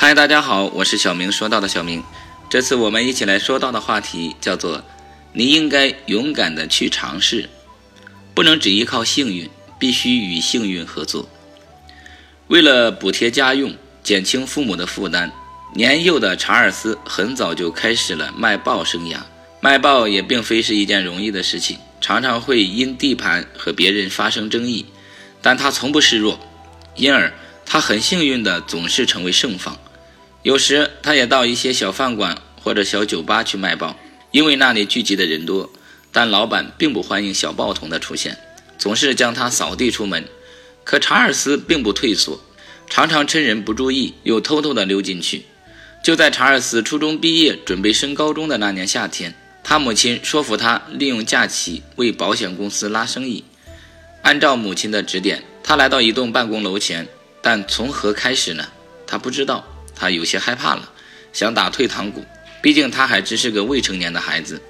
嗨，大家好，我是小明。说到的小明，这次我们一起来说到的话题叫做“你应该勇敢的去尝试，不能只依靠幸运，必须与幸运合作”。为了补贴家用，减轻父母的负担，年幼的查尔斯很早就开始了卖报生涯。卖报也并非是一件容易的事情，常常会因地盘和别人发生争议，但他从不示弱，因而他很幸运的总是成为胜方。有时，他也到一些小饭馆或者小酒吧去卖报，因为那里聚集的人多。但老板并不欢迎小报童的出现，总是将他扫地出门。可查尔斯并不退缩，常常趁人不注意又偷偷地溜进去。就在查尔斯初中毕业，准备升高中的那年夏天，他母亲说服他利用假期为保险公司拉生意。按照母亲的指点，他来到一栋办公楼前，但从何开始呢？他不知道。他有些害怕了，想打退堂鼓，毕竟他还只是个未成年的孩子。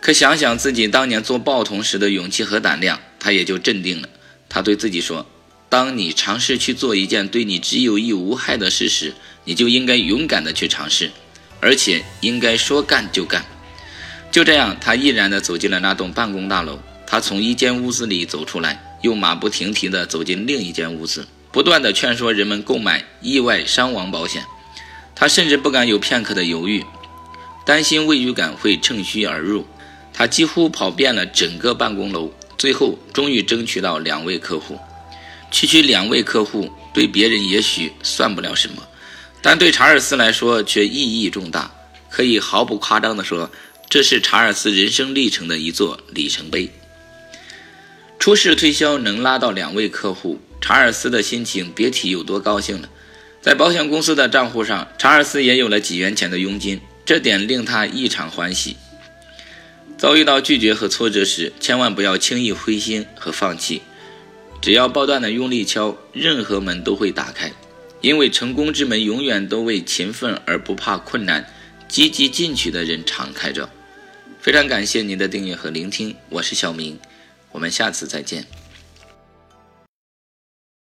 可想想自己当年做报童时的勇气和胆量，他也就镇定了。他对自己说：“当你尝试去做一件对你只有益无害的事时，你就应该勇敢的去尝试，而且应该说干就干。”就这样，他毅然地走进了那栋办公大楼。他从一间屋子里走出来，又马不停蹄地走进另一间屋子，不断地劝说人们购买意外伤亡保险。他甚至不敢有片刻的犹豫，担心畏惧感会趁虚而入。他几乎跑遍了整个办公楼，最后终于争取到两位客户。区区两位客户对别人也许算不了什么，但对查尔斯来说却意义重大。可以毫不夸张地说，这是查尔斯人生历程的一座里程碑。初试推销能拉到两位客户，查尔斯的心情别提有多高兴了。在保险公司的账户上，查尔斯也有了几元钱的佣金，这点令他异常欢喜。遭遇到拒绝和挫折时，千万不要轻易灰心和放弃，只要不断的用力敲，任何门都会打开，因为成功之门永远都为勤奋而不怕困难、积极进取的人敞开着。非常感谢您的订阅和聆听，我是小明，我们下次再见。